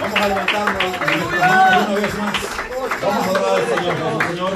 Vamos a levantarnos una vez más. Vamos a adorar Señor, Señor.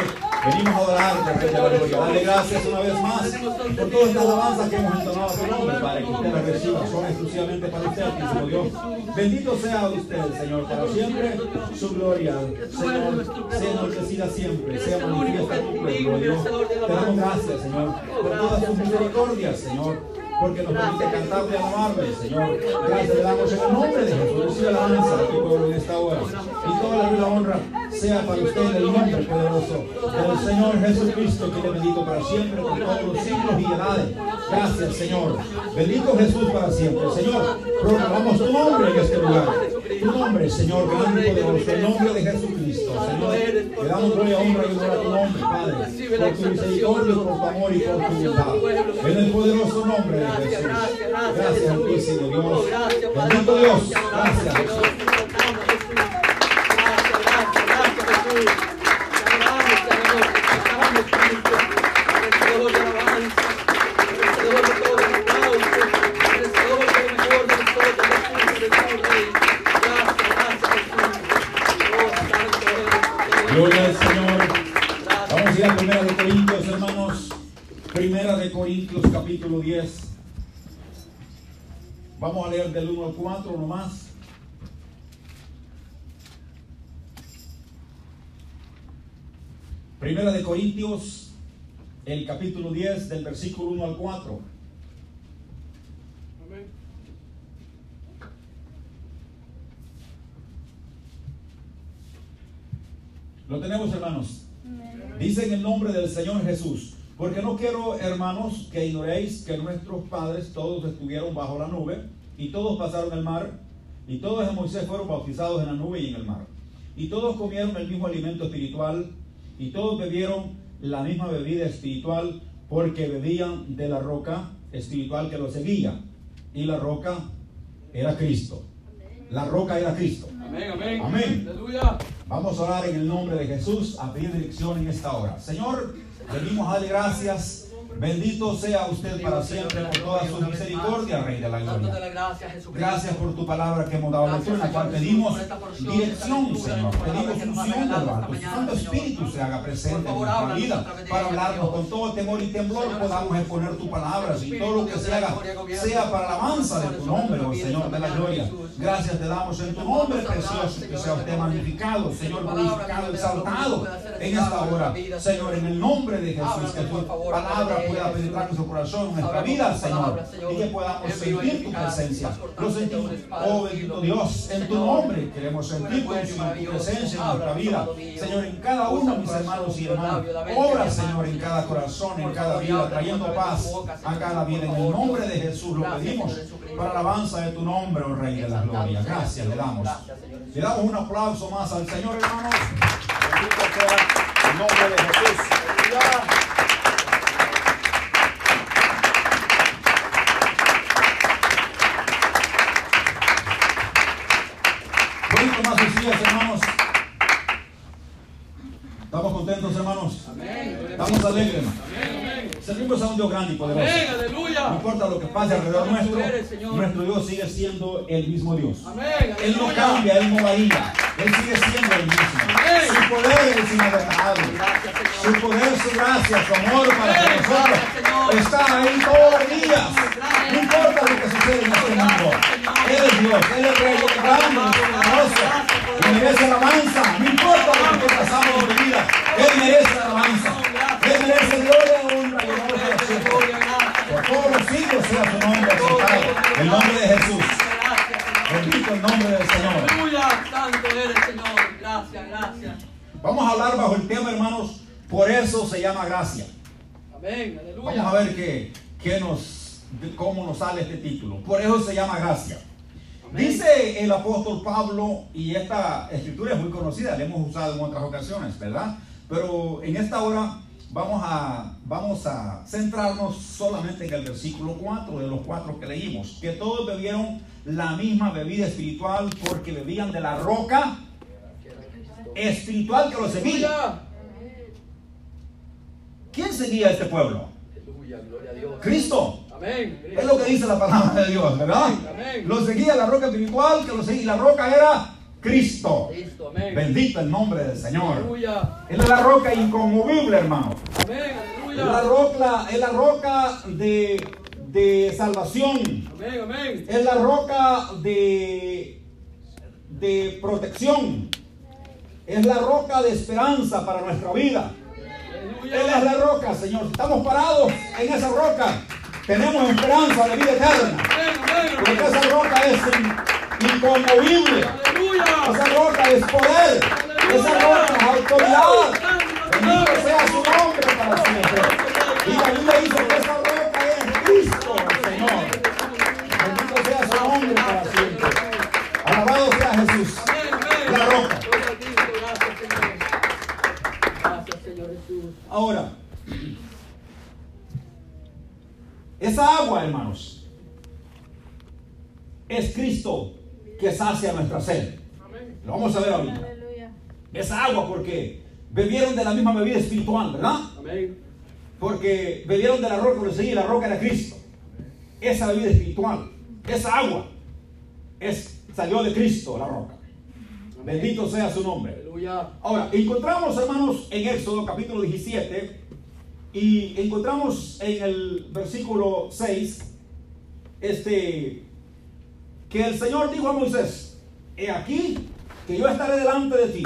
Venimos a de la. Dale gracias una vez más por todas estas alabanzas que hemos entonado a tu nombre, Padre, que usted las reciba. Son exclusivamente para usted, Altísimo Dios. Bendito sea usted, Señor, para siempre. Su gloria, Señor, sea enaltecida siempre, sea manifiesta tu pueblo, Dios. Te damos gracias, Señor, por todas tus misericordias, Señor porque nos permite cantar y alabarle, Señor. Gracias le damos en el nombre de Jesús. Recibe alabanza aquí, pueblo, en esta hora. Y toda la vida honra sea para usted en el nombre poderoso del Señor Jesucristo, que le bendito para siempre, por todos los siglos y edades. Gracias, Señor. Bendito Jesús para siempre. Señor, proclamamos tu nombre en este lugar. Tu nombre, Señor, grande y poderoso. El nombre de Jesucristo, Señor. Te damos gloria, honra y gloria a tu nombre, Padre. Por tu misericordia, por tu amor y por tu bondad. En el poderoso nombre de Jesús. Gracias, Altísimo Dios. Bendito Dios. Gracias. Primera de Corintios, el capítulo 10, del versículo 1 al 4. Lo tenemos, hermanos. Dice en el nombre del Señor Jesús. Porque no quiero, hermanos, que ignoréis que nuestros padres todos estuvieron bajo la nube y todos pasaron el mar y todos en Moisés fueron bautizados en la nube y en el mar. Y todos comieron el mismo alimento espiritual y todos bebieron la misma bebida espiritual porque bebían de la roca espiritual que los seguía. Y la roca era Cristo. La roca era Cristo. Amén, amén. Amén. Vamos a orar en el nombre de Jesús, a pedir dirección en esta hora. Señor, venimos a darle gracias. Bendito sea usted para siempre por toda su misericordia, Rey de la Gloria. Gracias por tu palabra que hemos dado lectura, en la cual pedimos dirección, Señor. Pedimos unción de lo alto. Tu Santo Espíritu se haga presente en nuestra vida para hablarnos con todo temor y temblor. Podamos exponer tu palabra y todo lo que se haga sea para la alabanza de tu nombre, oh Señor de la gloria. Gracias te damos en tu nombre precioso. Que sea usted magnificado, Señor, glorificado, exaltado en esta hora. Señor, en el nombre de Jesús, que tu palabra pueda penetrar nuestro corazón, nuestra vida, Señor, y que podamos sentir tu presencia. Lo sentimos, oh bendito Dios, en tu nombre queremos sentir tu presencia en nuestra vida. Señor, en cada uno, mis hermanos y hermanas, obra, Señor, en cada corazón, en cada vida, trayendo paz a cada vida. En el nombre de Jesús lo pedimos para la alabanza de tu nombre, oh Rey de la Gloria. Gracias le damos. Le damos un aplauso más al Señor, hermanos. El nombre de Jesús. Aleluya. Bonito más sus días, hermanos. ¿Estamos contentos, hermanos? Estamos alegres, hermanos. Servimos a un Dios grande y poderoso. Amén, No importa lo que pase alrededor nuestro, eres, nuestro Dios sigue siendo el mismo Dios. Amén, Él no cambia, Él no varía. Él sigue siendo el mismo. Amén. Su poder es inagotable. Su poder, su gracia, su amor para con Amén. nosotros Gracias, está ahí todos los días. No importa lo que sucede en este mundo. Él es Dios, Él es Rey, Él grande, Él merece alabanza. No importa lo que pasamos en vida. Él merece El nombre de Jesús. Bendito el nombre del Señor. Aleluya. Santo eres, Señor. Gracias, gracias. Vamos a hablar bajo el tema, hermanos. Por eso se llama gracia. Amén, aleluya. Vamos a ver qué, qué nos, cómo nos sale este título. Por eso se llama gracia. Amén. Dice el apóstol Pablo, y esta escritura es muy conocida, la hemos usado en otras ocasiones, ¿verdad? Pero en esta hora vamos a, vamos a centrarnos solamente en el versículo 4 de los cuatro que leímos, que todos bebieron la misma bebida espiritual porque bebían de la roca espiritual que los seguía. ¿Quién seguía a este pueblo? Cristo. Es lo que dice la palabra de Dios, ¿verdad? Lo seguía la roca espiritual, que lo seguía. La roca era Cristo. Bendito el nombre del Señor. Aleluya. Él es la roca inconmovible, hermano. Amén. Es la Aleluya. roca, es la roca de, de salvación. Amén. Amén. Es la roca de, de protección. Es la roca de esperanza para nuestra vida. Él es Aleluya. la roca, Señor. Estamos parados en esa roca. Tenemos esperanza de vida eterna. Porque esa roca es in- inconmovible. Aleluya. Esa roca es poder. Esa roca es autoridad. Bendito sea su nombre para siempre. Y la Biblia dice que esa roca es Cristo, Señor. Bendito sea su nombre para siempre. Alabado sea Jesús. La roca. Ahora, esa agua, hermanos, es Cristo que sacia nuestra sed. Lo vamos a ver ahorita. Aleluya. Esa agua porque bebieron de la misma bebida espiritual, ¿verdad? Amén. Porque bebieron de la roca seguía, y la roca era Cristo. Esa bebida espiritual, esa agua, es, salió de Cristo, la roca. Bendito sea su nombre. Aleluya. Ahora, encontramos, hermanos, en Éxodo capítulo 17, y encontramos en el versículo 6, este, que el Señor dijo a Moisés, he aquí que yo estaré delante de ti,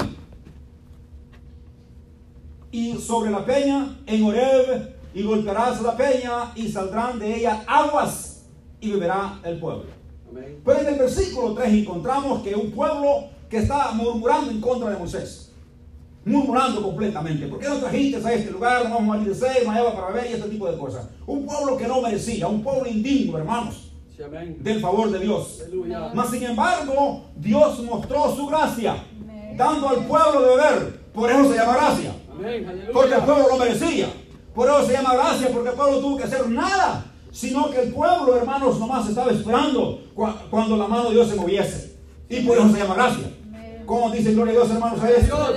y sobre la peña en Horeb, y golpearás la peña, y saldrán de ella aguas, y beberá el pueblo. Amén. Pero en el versículo 3 encontramos que un pueblo que está murmurando en contra de Moisés. Murmurando completamente. ¿Por qué no trajiste a este lugar? No vamos a ir de seis, para beber y este tipo de cosas. Un pueblo que no merecía, un pueblo indigno, hermanos. Del favor de Dios. Mas sin embargo, Dios mostró su gracia, dando al pueblo de beber. Por eso se llama gracia. Porque el pueblo lo merecía. Por eso se llama gracia, porque el pueblo tuvo que hacer nada. Sino que el pueblo, hermanos, nomás estaba esperando cua- cuando la mano de Dios se moviese. Y por eso se llama gracia. ¿Cómo dice gloria a Dios, hermanos? A esto? Dios.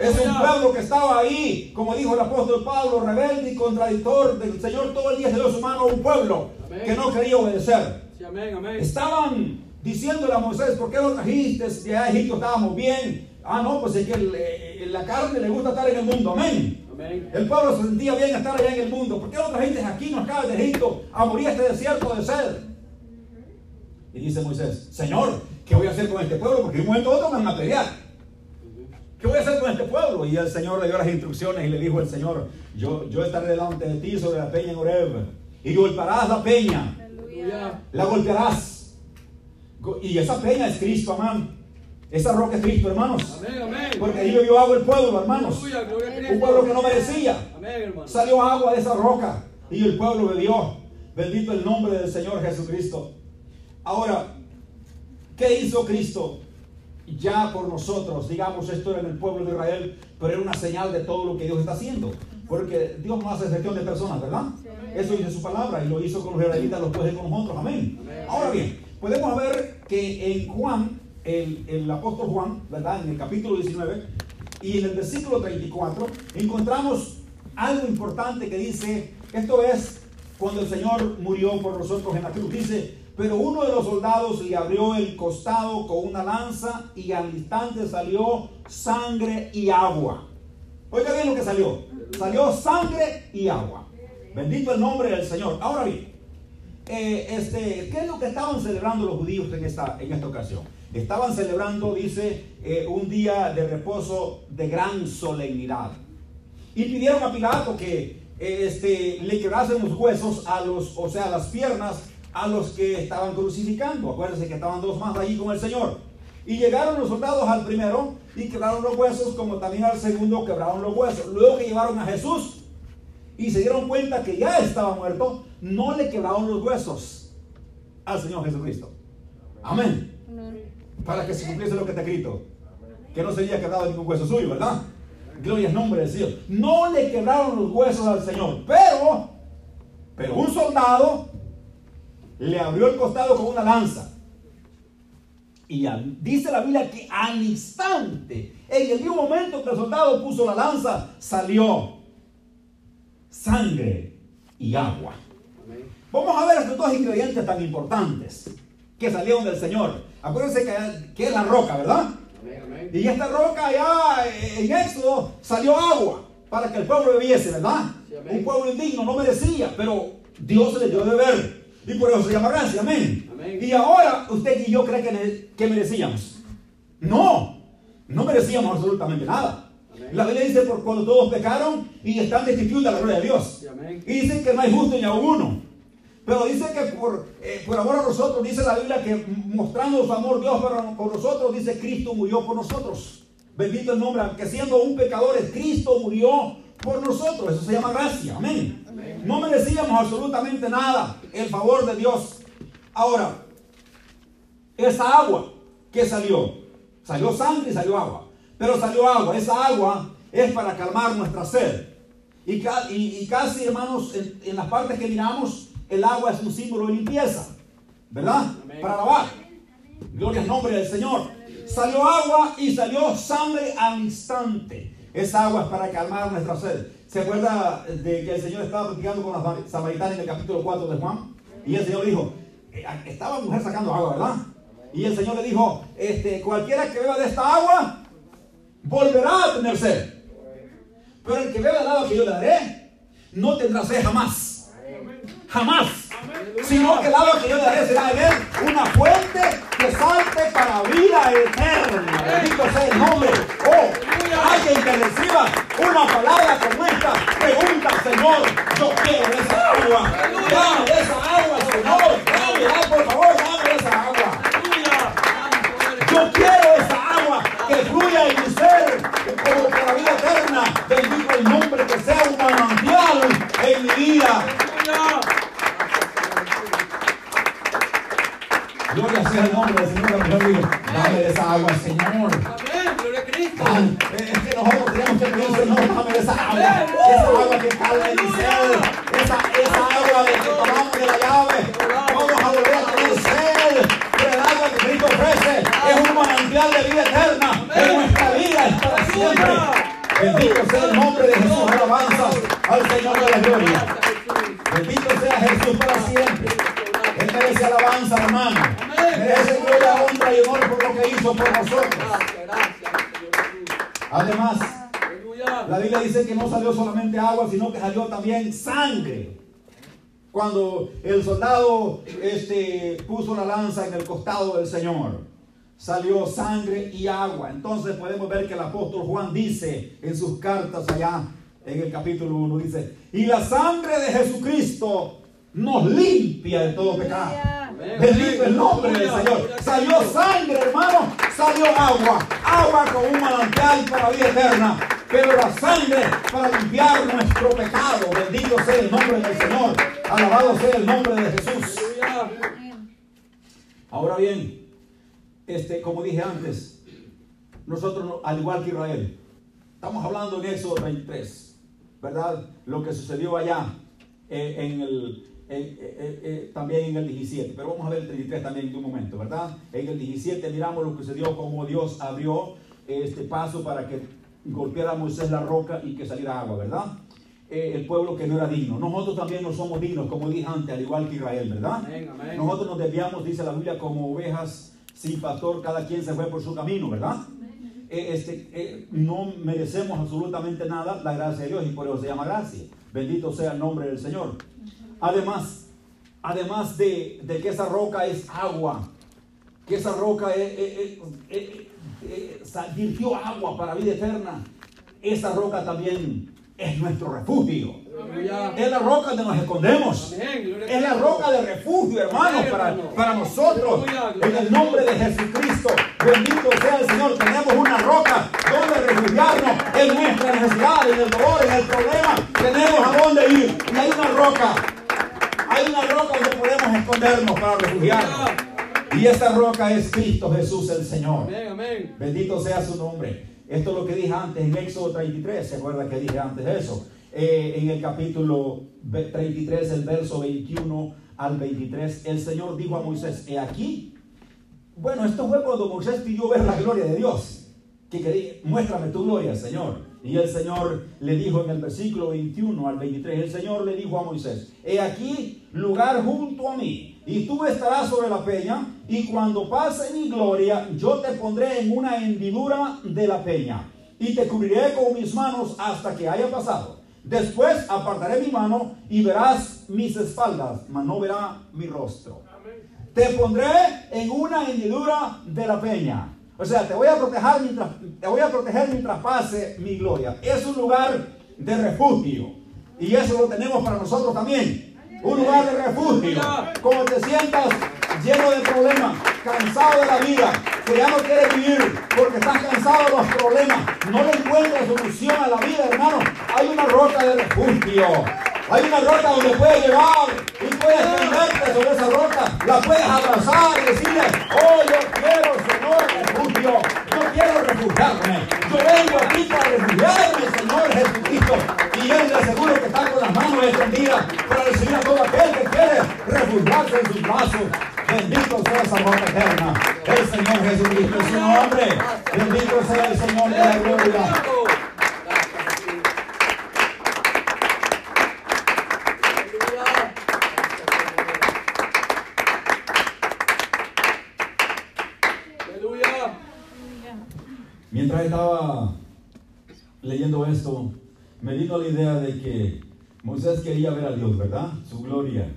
Es un pueblo que estaba ahí, como dijo el apóstol Pablo, rebelde y contradictor del Señor. Todo el día se dio su mano a un pueblo que no quería obedecer. Sí, amén. Amén. Estaban diciéndole a Moisés, ¿por qué no trajiste? De allá Egipto estábamos bien. Ah, no, pues es que el- eh, la carne le gusta estar en el mundo. Amén. Amén. El pueblo se sentía bien estar allá en el mundo. ¿Por qué no trajiste aquí, nos acabas de Egipto, a morir a este desierto de sed? Y dice Moisés, Señor, ¿qué voy a hacer con este pueblo? Porque de un momento a otro me van a pelear. ¿Qué voy a hacer con este pueblo? Y el Señor le dio las instrucciones y le dijo el Señor, yo, yo estaré delante de ti sobre la peña en Horeb. Y golpearás la peña. La golpearás. Go- Y esa peña es Cristo, hermano. Esa roca es Cristo, hermanos. Amén. Amén. Porque ahí bebió agua el pueblo, hermanos. Un pueblo que no merecía. Amén. Salió agua de esa roca y el pueblo bebió. Bendito el nombre del Señor Jesucristo. Ahora, ¿qué hizo Cristo? Ya por nosotros, digamos, esto era en el pueblo de Israel, pero era una señal de todo lo que Dios está haciendo. Porque Dios no hace excepción de personas, ¿verdad? Eso dice su palabra y lo hizo con los israelitas, lo puede con nosotros. Amén. Amén. Ahora bien, podemos ver que en Juan, el, el apóstol Juan, ¿verdad? En el capítulo 19 y en el versículo 34, encontramos algo importante que dice, esto es cuando el Señor murió por nosotros en la cruz. Dice, pero uno de los soldados le abrió el costado con una lanza y al instante salió sangre y agua. Oiga bien lo que salió. Salió sangre y agua. Bendito el nombre del Señor. Ahora bien, eh, este, ¿qué es lo que estaban celebrando los judíos en esta, en esta ocasión? Estaban celebrando, dice, eh, un día de reposo de gran solemnidad. Y pidieron a Pilato que eh, este, le quebrasen los huesos a los, o sea, las piernas a los que estaban crucificando. Acuérdense que estaban dos más allí con el Señor. Y llegaron los soldados al primero y quebraron los huesos, como también al segundo quebraron los huesos. Luego que llevaron a Jesús y se dieron cuenta que ya estaba muerto, no le quebraron los huesos al Señor Jesucristo. Amén. Para que se cumpliese lo que está escrito. Que no sería quebrado ningún hueso suyo, ¿verdad? Gloria al nombre del Señor. No le quebraron los huesos al Señor. Pero, pero un soldado le abrió el costado con una lanza. Y al- dice la Biblia que al instante, en el mismo momento que el soldado puso la lanza, salió sangre y agua. Amén. Vamos a ver estos dos ingredientes tan importantes que salieron del Señor. Acuérdense que, que es la roca, ¿verdad? Y esta roca allá en Éxodo salió agua para que el pueblo bebiese, ¿verdad? Un pueblo indigno, no merecía, pero Dios le dio de beber. Y por eso se llama gracia, amén. Y ahora usted y yo creen que, que merecíamos. No, no merecíamos absolutamente nada. La Biblia dice, por cuando todos pecaron y están destituidos de la gloria de Dios. Y dicen que no hay justo ni a uno. Pero dice que por, eh, por amor a nosotros, dice la Biblia que mostrando su amor Dios por, nosotros, dice Cristo murió por nosotros. Bendito el nombre, que siendo un pecador, Cristo murió por nosotros. Eso se llama gracia. Amén. No merecíamos absolutamente nada el favor de Dios. Ahora, esa agua que salió, salió sangre y salió agua. Pero salió agua. Esa agua es para calmar nuestra sed. Y, y, casi, hermanos, en, en las partes que miramos, el agua es un símbolo de limpieza, ¿verdad? Para lavar. Gloria al nombre del Señor. Salió agua y salió sangre al instante. Esa agua es para calmar nuestra sed. ¿Se acuerda de que el Señor estaba platicando con las samaritanas en el capítulo 4 de Juan? Y el Señor dijo, eh, estaba mujer sacando agua, ¿verdad? Y el Señor le dijo, este, cualquiera que beba de esta agua, volverá a tener sed. Pero el que beba del agua que yo le daré, no tendrá sed jamás jamás. Sino que el agua que yo le daré será en él una fuente que salte para vida eterna. Bendito sea el nombre. Que reciba una palabra como esta, pregunta, Señor, yo quiero esa agua. Dame esa agua, Señor. Dame, por favor, dame esa agua. Yo quiero esa agua que fluya en mi ser como para vida eterna. Bendito el nombre que sea un manantial en mi vida. Gloria sea el nombre del Señor. dame esa agua, Señor. Señor, esa agua. Esa agua que calma mi sed. Esa, esa agua de que tomamos de la llave. Vamos a volver a tener sed. Pero el agua que Cristo ofrece es un manantial de vida eterna. En nuestra vida es para siempre. Bendito sea el nombre de Jesús. Alabanzas al Señor de la gloria. Bendito sea Jesús para siempre. Él merece alabanza, hermano. Merece gloria, honra y honor por lo que hizo por nosotros. Además, la Biblia dice que no salió solamente agua, sino que salió también sangre. Cuando el soldado este, puso la lanza en el costado del Señor, salió sangre y agua. Entonces podemos ver que el apóstol Juan dice en sus cartas allá en el capítulo 1, dice, y la sangre de Jesucristo nos limpia de todo pecado. Bendito el nombre del Señor. Salió sangre, hermano. Salió agua. Agua con un manantial para vida eterna. Pero la sangre para limpiar nuestro pecado. Bendito sea el nombre del Señor. Alabado sea el nombre de Jesús. Ahora bien, este, como dije antes, nosotros, al igual que Israel, estamos hablando en Éxodo 23, ¿verdad? Lo que sucedió allá eh, en el eh, eh, eh, también en el 17, pero vamos a ver el 33 también en un momento, ¿verdad? En el 17 miramos lo que se dio, como Dios abrió este paso para que golpeara a Moisés la roca y que saliera agua, ¿verdad? el pueblo que no era digno. Nosotros también no somos dignos, como dije antes, al igual que Israel, ¿verdad? Nosotros nos desviamos, dice la Biblia, como ovejas sin pastor, cada quien se fue por su camino, ¿verdad? este, no merecemos absolutamente nada la gracia de Dios y por eso se llama gracia. Bendito sea el nombre del Señor. Además, además de, que esa roca es agua, que esa roca virtió agua para vida eterna, esa roca también es nuestro refugio. Es la roca donde nos escondemos. Es la roca de refugio, hermanos, para, para nosotros. En el nombre de Jesucristo, bendito sea el Señor. Tenemos una roca donde refugiarnos en nuestra necesidad, en el dolor, en el problema. Tenemos a dónde ir. Y hay una roca hay una roca donde podemos escondernos para refugiarnos. Y esta roca es Cristo Jesús el Señor. Bendito sea su nombre. Esto es lo que dije antes en Éxodo 33. ¿Se acuerda que dije antes eso? Eh, en el capítulo 33, el verso 21 al 23, el Señor dijo a Moisés, he aquí. Bueno, esto fue cuando Moisés pidió ver la gloria de Dios. Que quería, muéstrame tu gloria, Señor. Y el Señor le dijo en el versículo 21 al 23, el Señor le dijo a Moisés, he aquí lugar junto a mí, y tú estarás sobre la peña, y cuando pase mi gloria, yo te pondré en una hendidura de la peña, y te cubriré con mis manos hasta que haya pasado. Después apartaré mi mano y verás mis espaldas, mas no verá mi rostro. Te pondré en una hendidura de la peña o sea, te voy a proteger mientras, te voy a proteger mientras pase mi gloria. Es un lugar de refugio. Y eso lo tenemos para nosotros también. Un lugar de refugio. Como te sientas lleno de problemas, cansado de la vida, que ya no quieres vivir porque estás cansado de los problemas, no le encuentras solución a la vida, hermano. Hay una roca de refugio. Hay una roca donde puedes llevar y puedes tenderte sobre esa roca. La puedes abrazar y decirle, oh, yo quiero, Señor, refugio. Yo quiero refugiarme. Yo vengo aquí para refugiarme, Señor Jesucristo. Y Él le aseguro que está con las manos extendidas recibir a todo aquel que quiere refugiarse en sus brazos. Bendito sea esa roca eterna. El Señor Jesucristo es su nombre. Bendito sea el Señor de la gloria. Mientras estaba leyendo esto, me vino la idea de que Moisés quería ver a Dios, ¿verdad? Su gloria.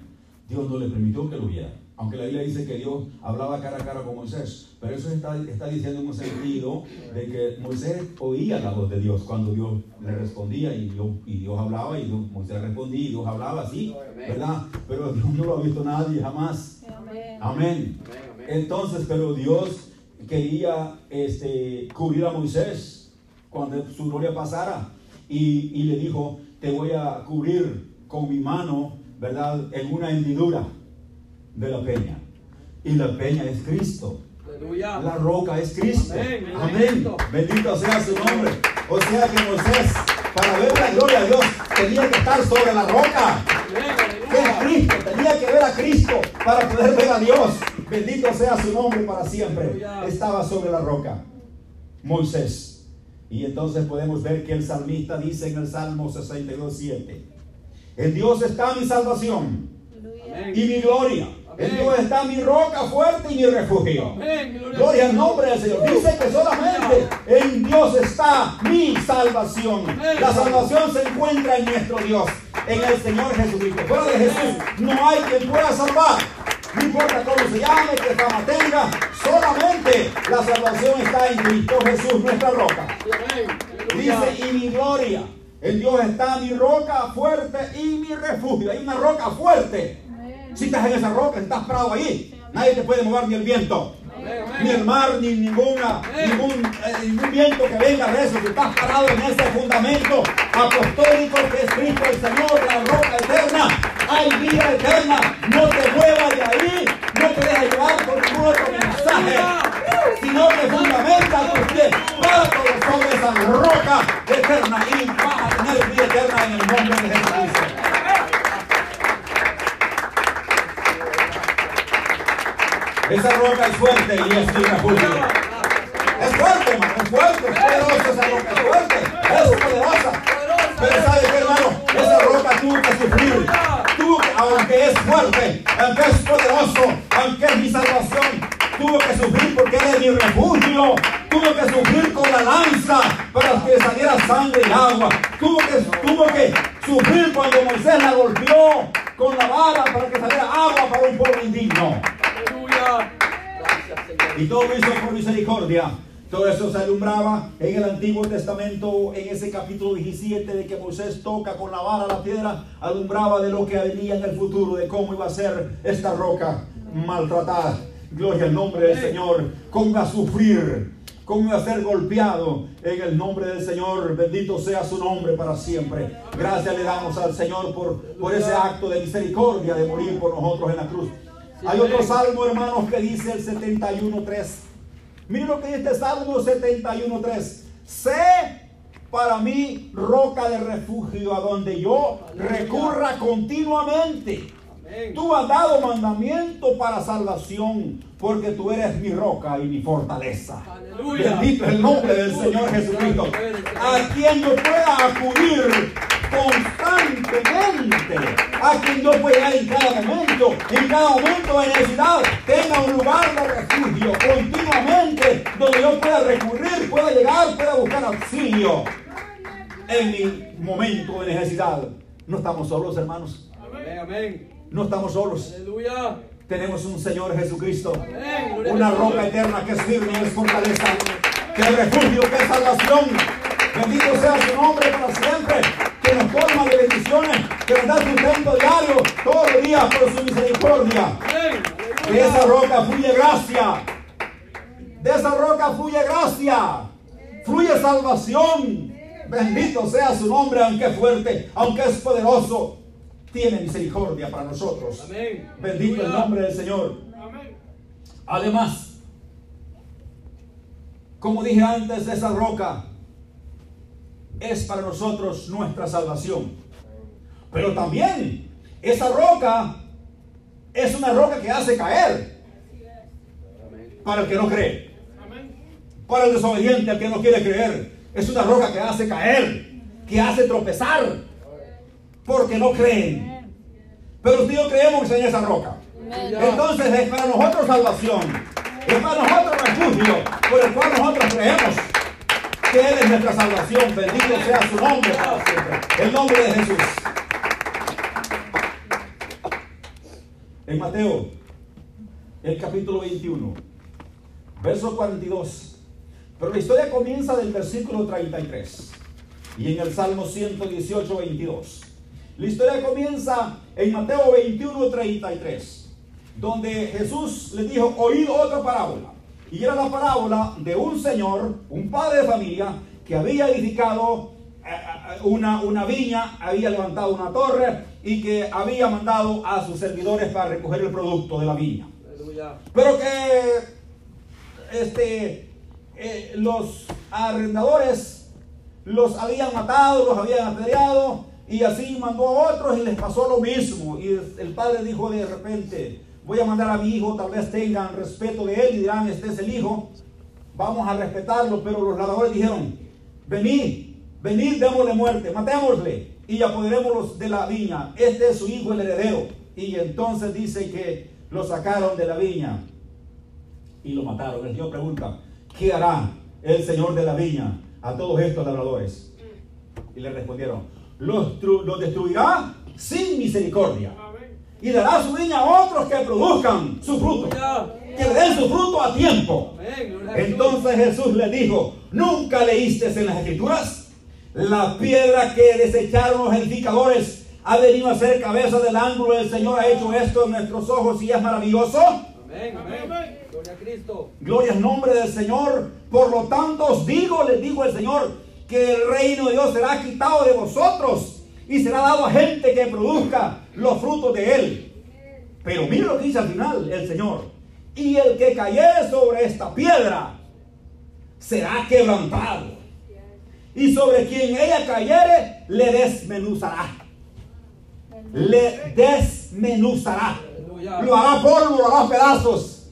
Dios no le permitió que lo viera. Aunque la Biblia dice que Dios hablaba cara a cara con Moisés. Pero eso está, está diciendo en un sentido de que Moisés oía la voz de Dios cuando Dios le respondía y Dios, y Dios hablaba y Moisés respondía y Dios hablaba así, ¿verdad? Pero Dios no lo ha visto nadie jamás. Amén. Entonces, pero Dios quería este, cubrir a Moisés cuando su gloria pasara. Y, y, le dijo, te voy a cubrir con mi mano, ¿verdad? En una hendidura de la peña. Y la peña es Cristo. La roca es Cristo. Amén. Bendito sea su nombre. O sea que Moisés, para ver la gloria de Dios, tenía que estar sobre la roca. Es Cristo. Tenía que ver a Cristo para poder ver a Dios. Bendito sea su nombre para siempre. Estaba sobre la roca. Moisés. Y entonces podemos ver que el salmista dice en el Salmo 62, 7. En Dios está mi salvación y mi gloria. En Dios está mi roca fuerte y mi refugio. Gloria al nombre del Señor. Dice que solamente en Dios está mi salvación. La salvación se encuentra en nuestro Dios, en el Señor Jesucristo. Fuera de Jesús no hay quien pueda salvar. Importa cómo se llame, qué fama tenga, solamente la salvación está en Cristo Jesús, nuestra roca. Dice, y mi gloria. En Dios está mi roca fuerte y mi refugio. Hay una roca fuerte. Si estás en esa roca, estás parado ahí. Nadie te puede mover ni el viento. Ni el mar, ni ninguna, ningún, eh, ningún viento que venga de eso. Si estás parado en ese fundamento apostólico que es Cristo el Señor, la roca eterna. Hay vida eterna. No te muevas de ahí. No te dejes llevar por ningún otro mensaje. Sino que fundamenta tus pies. todo sobre esa roca eterna. Y vas a tener vida eterna en el nombre de Jesucristo. Esa roca es fuerte y es refugio. Es fuerte, hermano, es fuerte, es poderosa esa roca, es fuerte, es poderosa. Pero ¿sabe qué, hermano? Esa roca tuvo que sufrir. Tuvo aunque es fuerte, aunque es poderoso, aunque es mi salvación, tuvo que sufrir porque era mi refugio. Tuvo que sufrir con la lanza para que saliera sangre y agua. Tuvo que, tuvo que sufrir cuando Moisés la golpeó con la vara para que saliera agua para un pueblo indigno. Y todo eso por misericordia. Todo eso se alumbraba en el Antiguo Testamento, en ese capítulo 17 de que Moisés toca con la vara la piedra, alumbraba de lo que venía en el futuro, de cómo iba a ser esta roca maltratada. Gloria al nombre del Señor, cómo iba a sufrir, cómo iba a ser golpeado en el nombre del Señor. Bendito sea su nombre para siempre. Gracias le damos al Señor por, por ese acto de misericordia de morir por nosotros en la cruz. Hay otro salmo, hermanos, que dice el 71.3. Miren lo que dice este Salmo 71.3. Sé para mí roca de refugio a donde yo recurra continuamente. Tú has dado mandamiento para salvación, porque tú eres mi roca y mi fortaleza. Aleluya. Bendito es el nombre del Señor Jesucristo, a quien yo pueda acudir constantemente, a quien yo pueda en cada momento, en cada momento de necesidad, tenga un lugar de refugio continuamente, donde yo pueda recurrir, pueda llegar, pueda buscar auxilio en mi momento de necesidad. No estamos solos, hermanos. Amén. No estamos solos. Aleluya. Tenemos un Señor Jesucristo. Amén. Una roca eterna que es firme y es fortaleza. Que es refugio, que es salvación. Bendito sea su nombre para siempre. Que nos colma de bendiciones. Que nos da sustento diario todos los días por su misericordia. De esa roca fluye gracia. De esa roca fluye gracia. Fluye salvación. Bendito sea su nombre, aunque es fuerte, aunque es poderoso. Tiene misericordia para nosotros. Bendito el nombre del Señor. Además, como dije antes, esa roca es para nosotros nuestra salvación. Pero también esa roca es una roca que hace caer para el que no cree. Para el desobediente, el que no quiere creer. Es una roca que hace caer, que hace tropezar, porque no creen. Pero usted y yo creemos en esa roca. Entonces es para nosotros salvación, es para nosotros refugio, por el cual nosotros creemos que Él es nuestra salvación. Bendito sea su nombre. El nombre de Jesús. En Mateo, el capítulo 21, verso 42. Pero la historia comienza del versículo 33 y en el Salmo 118, 22. La historia comienza en Mateo 21, 33, donde Jesús le dijo, oíd otra parábola. Y era la parábola de un señor, un padre de familia, que había edificado eh, eh, una, una viña, había levantado una torre y que había mandado a sus servidores para recoger el producto de la viña. Pero que este, eh, los arrendadores los habían matado, los habían apedreado y así mandó a otros y les pasó lo mismo. Y el padre dijo de repente, voy a mandar a mi hijo, tal vez tengan respeto de él y dirán, este es el hijo, vamos a respetarlo. Pero los ladradores dijeron, venid, venid, démosle muerte, matémosle y apoderémonos de la viña. Este es su hijo, el heredero. Y entonces dice que lo sacaron de la viña y lo mataron. El Señor pregunta, ¿qué hará el Señor de la viña a todos estos labradores? Y le respondieron, los, los destruirá sin misericordia. Y dará su viña a otros que produzcan su fruto. Que le den su fruto a tiempo. Entonces Jesús le dijo, ¿nunca leíste en las escrituras? La piedra que desecharon los edificadores ha venido a ser cabeza del ángulo. El Señor ha hecho esto en nuestros ojos y es maravilloso. Amén. Amén. Gloria a Cristo. Gloria al nombre del Señor. Por lo tanto os digo, les digo el Señor, que el reino de Dios será quitado de vosotros y será dado a gente que produzca los frutos de él. Pero mira lo que dice al final el Señor. Y el que cayere sobre esta piedra será quebrantado. Y sobre quien ella cayere le desmenuzará. Le desmenuzará. Lo hará polvo, lo hará pedazos.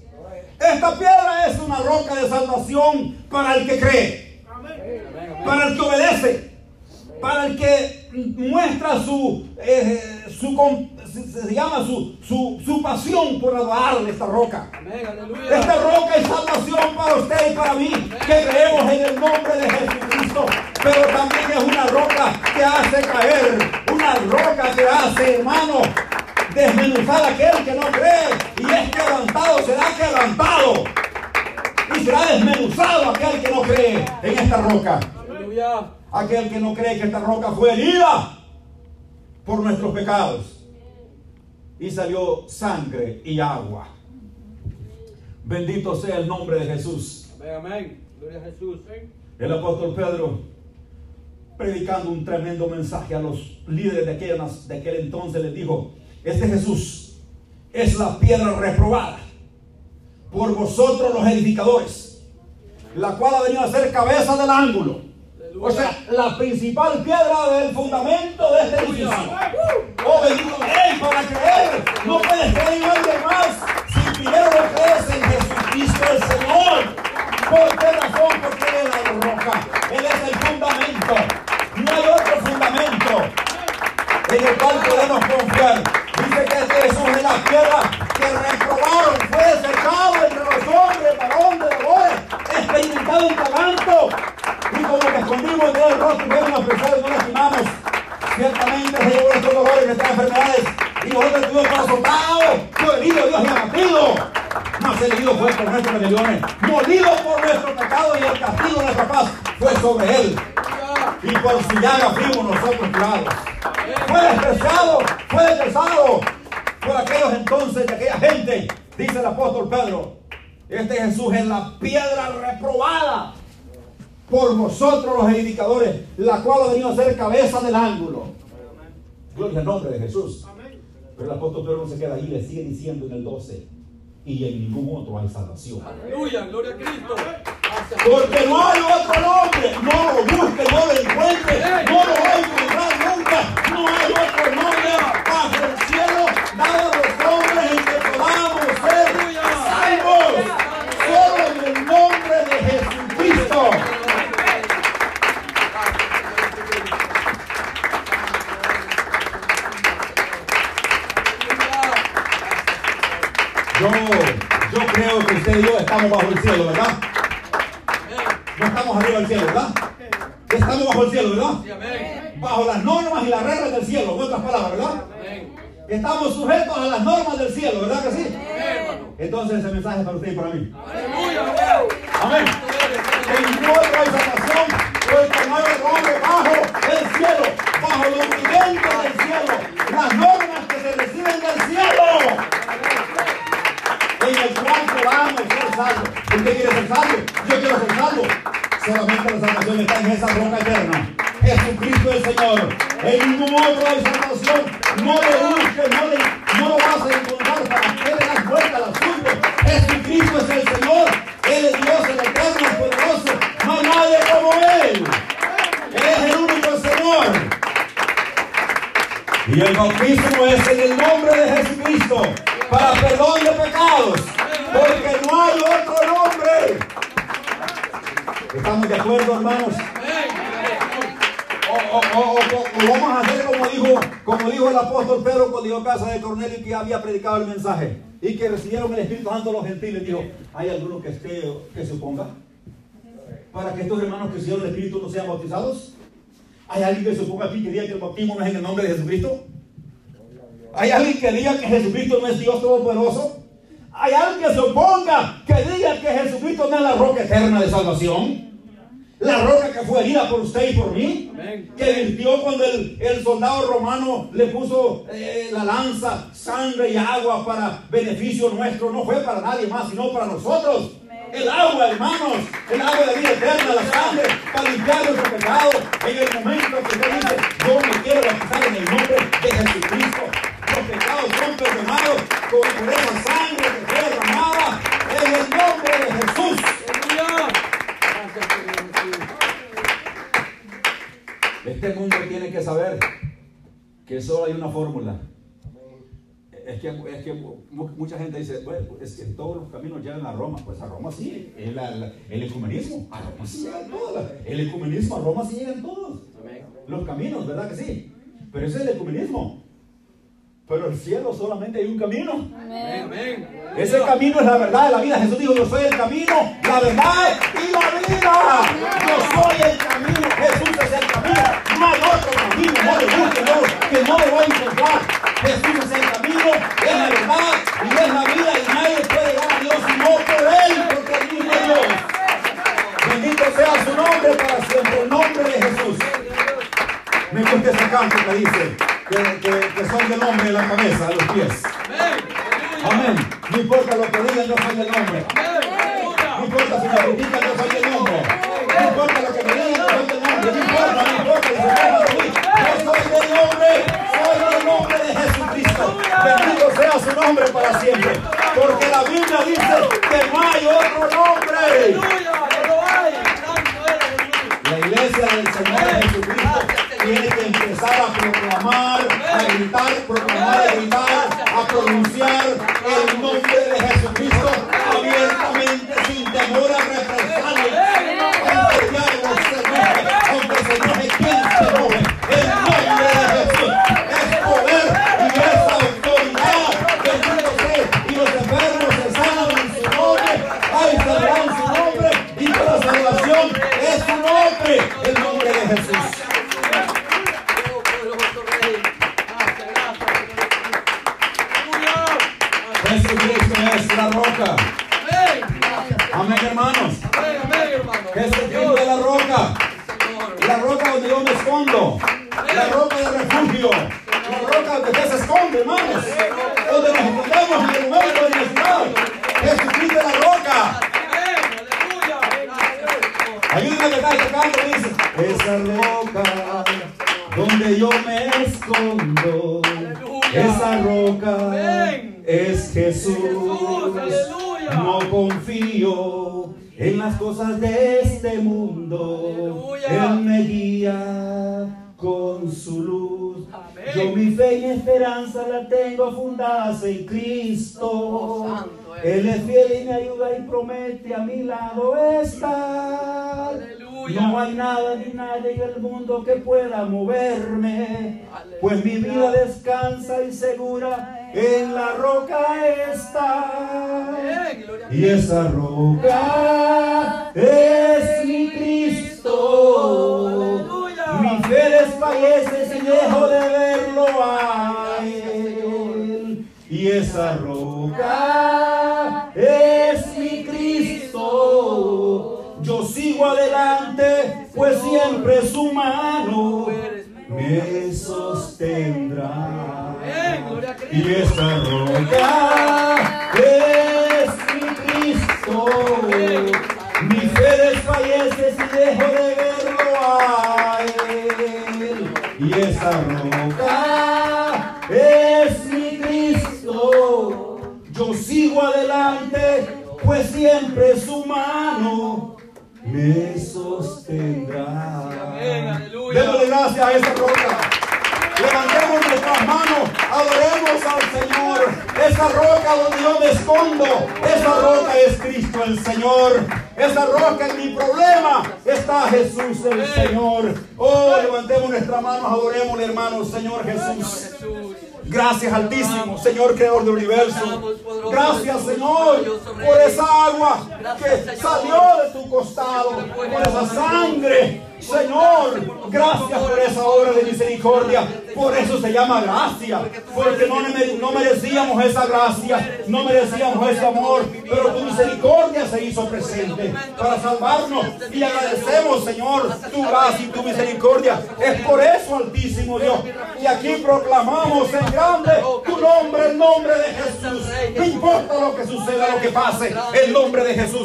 Esta piedra es una roca de salvación para el que cree, para el que obedece, para el que muestra su, eh, su se, llama su, su, su pasión por adorar esta roca. Esta roca es salvación para usted y para mí, que creemos en el nombre de Jesucristo. Pero también es una roca que hace caer, una roca que hace, hermano, desmenuzar a aquel que no cree. Y es quebrantado, será quebrantado. Y será desmenuzado aquel que no cree en esta roca. Aleluya. Aquel que no cree que esta roca fue herida por nuestros pecados. Y salió sangre y agua. Bendito sea el nombre de Jesús. Amén. Amén. Gloria a Jesús. El apóstol Pedro, predicando un tremendo mensaje a los líderes de aquel, de aquel entonces, les dijo, este Jesús es la piedra reprobada por vosotros los edificadores, la cual ha venido a ser cabeza del ángulo. O sea, la principal piedra del fundamento de este edificio. Oh, bendito Él para creer. No puedes creer en alguien más si primero lo crees en Jesucristo el Señor. ¿Por qué razón? Porque Él es la roca. Él es el fundamento. No hay otro fundamento en el cual podemos confiar. Dice que este Jesús de la piedra que reprobaron fue cercado entre los hombres, varón de labores, experimentado en talanto. Y como que escondimos de él rostro vemos pesar y no lastimamos. Ciertamente se llevó estos dolores y estas enfermedades. Y nosotros estuvimos para azotados, fue herido Dios y abatido. Mas el herido fue por nuestros rebeliones, molido por nuestro pecado y el castigo de nuestra paz fue sobre él. Y por su llaga fuimos nosotros curados. Fue despreciado, fue despreciado por aquellos entonces de aquella gente, dice el apóstol Pedro. Este Jesús es la piedra reprobada por vosotros los edificadores, la cual ha venido a ser cabeza del ángulo. Gloria al nombre de Jesús. Pero el apóstol Pedro no se queda ahí, le sigue diciendo en el 12, y en ningún otro hay salvación. Aleluya, gloria a Cristo. Porque no hay otro nombre, no lo busque, no lo encuentre, no lo va a encontrar nunca. No hay otro nombre bajo el cielo dado a los hombres en que podamos ser salvos. Solo en el nombre de Jesucristo. Yo, yo creo que usted y yo estamos bajo el cielo, ¿verdad? No estamos arriba del cielo, ¿verdad? Estamos bajo el cielo, ¿verdad? Bajo las normas y las reglas del cielo, en otras palabras, ¿verdad? Estamos sujetos a las normas del cielo, ¿verdad que sí? Entonces ese mensaje es para usted y para mí. Aleluya, amén. Amén. En ningún otro hay salvación, porque no otro hombre bajo el cielo, bajo los vivientes del cielo, las normas que se reciben del cielo, en el cual podamos ser salvos. ¿Usted quiere ser salvo? Yo quiero ser salvo. Solamente la salvación está en esa roca eterna. Jesucristo el Señor. En ningún otro hay salvación. No le busques, no, lo vas a encontrar para que le das vuelta al asunto. Jesucristo es el Señor. Él es Dios, el eterno, el poderoso. No hay como Él. Él es el único Señor. Y el bautismo es en el nombre de Jesucristo para perdón de pecados, porque no hay otro nombre. ¿Estamos de acuerdo, hermanos? O, o- o- o- vamos a hacer como dijo, como dijo el apóstol Pedro cuando llegó a casa de Cornelio que había predicado el mensaje y que recibieron el Espíritu Santo los gentiles. Dijo, ¿hay alguno que esté que se oponga? Para que estos hermanos que recibieron el Espíritu no sean bautizados. ¿Hay alguien que se oponga aquí que diga que el bautismo no es en el nombre de Jesucristo? ¿Hay alguien que diga que Jesucristo no es Dios Todopoderoso? ¿Hay alguien que se oponga que diga que Jesucristo no es la roca eterna de salvación? La roca que fue herida por usted y por mí. Amén. Que virtió cuando el, el soldado romano le puso eh, la lanza, sangre y agua para beneficio nuestro. No fue para nadie más, sino para nosotros. El agua, hermanos, el agua de vida eterna, la sangre, para limpiar nuestro pecado. En el momento que usted dice, yo me quiero bautizar en el nombre de Jesucristo. Los pecados son perdonados por esa sangre que fue derramada en el nombre de Jesús. Este mundo tiene que saber que solo hay una fórmula. Es que, es que mu- mucha gente dice, bueno, es que todos los caminos llegan a Roma. Pues a Roma sí, el, la- el ecumenismo, a Roma sí llegan todos. El ecumenismo a Roma sí llegan todos. Los caminos, ¿verdad que sí? Pero ese es el ecumenismo. Pero el cielo solamente hay un camino. Amén. Amén. Ese camino es la verdad de la vida. Jesús dijo, yo soy el camino, la verdad y la vida. Yo soy el camino. Jesús es el camino. No hay otro camino. No le busque, no, que no lo va a encontrar. Jesús es el camino, es la verdad y es la vida. Y nadie puede llegar a Dios sino por Él, porque Él mismo es Dios. Bendito sea su nombre para siempre. El nombre de Jesús. Me gusta ese canto que dice que, que, que son del hombre de la cabeza, de los pies. Amén. No importa lo que digan, yo soy el hombre. No importa si me critican, yo soy el hombre. No importa lo que me digan, yo soy el hombre. No importa, no importa. Yo soy el hombre. Soy el nombre de Jesucristo. Bendito sea su nombre para siempre. Porque la Biblia dice que no hay otro nombre. A pronunciar el nombre de Jesucristo abiertamente, sin temor a represalias. Donde hermanos. Donde nos escondemos en el momento de necesidad. Jesucristo es la roca. Ayúdenme a cantar este canto, dice. Esa roca donde yo me escondo. Esa roca es Jesús. No confío en las cosas de la tengo fundadas en Cristo. Oh. Él es fiel y me ayuda y promete a mi lado estar. No hay nada ni nadie en el mundo que pueda moverme, pues mi vida descansa y segura en la roca está. Y esa roca es mi Cristo. Mi fe desfallece si dejo de verlo a Él. Y esa roca Señor Creador del universo. Gracias Señor por esa agua que salió de tu costado, por esa sangre. Señor, gracias por esa obra de misericordia. Por eso se llama gracia. Porque no, mere- no merecíamos esa gracia, no merecíamos ese amor. Pero tu misericordia se hizo presente para salvarnos. Y agradecemos, Señor, tu gracia y tu misericordia. Es por eso, Altísimo Dios. Y aquí proclamamos en grande tu nombre, el nombre de Jesús. No importa lo que suceda, lo que pase, el nombre de Jesús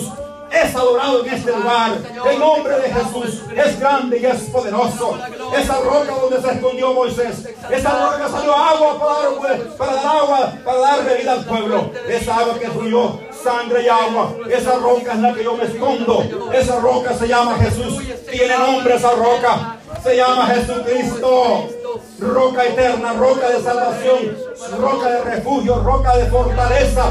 es adorado en este lugar. El nombre de Jesús es grande y es poderoso. Esa roca donde se escondió Moisés. Esa roca salió agua para dar, para dar agua, para dar bebida al pueblo. Esa agua que fluyó, sangre y agua. Esa roca es la que yo me escondo. Esa roca se llama Jesús. Tiene nombre esa roca. Se llama Jesucristo. Roca eterna, roca de salvación, roca de refugio, roca de fortaleza.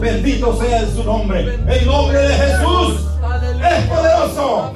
Bendito sea en su nombre. El nombre de Jesús es poderoso.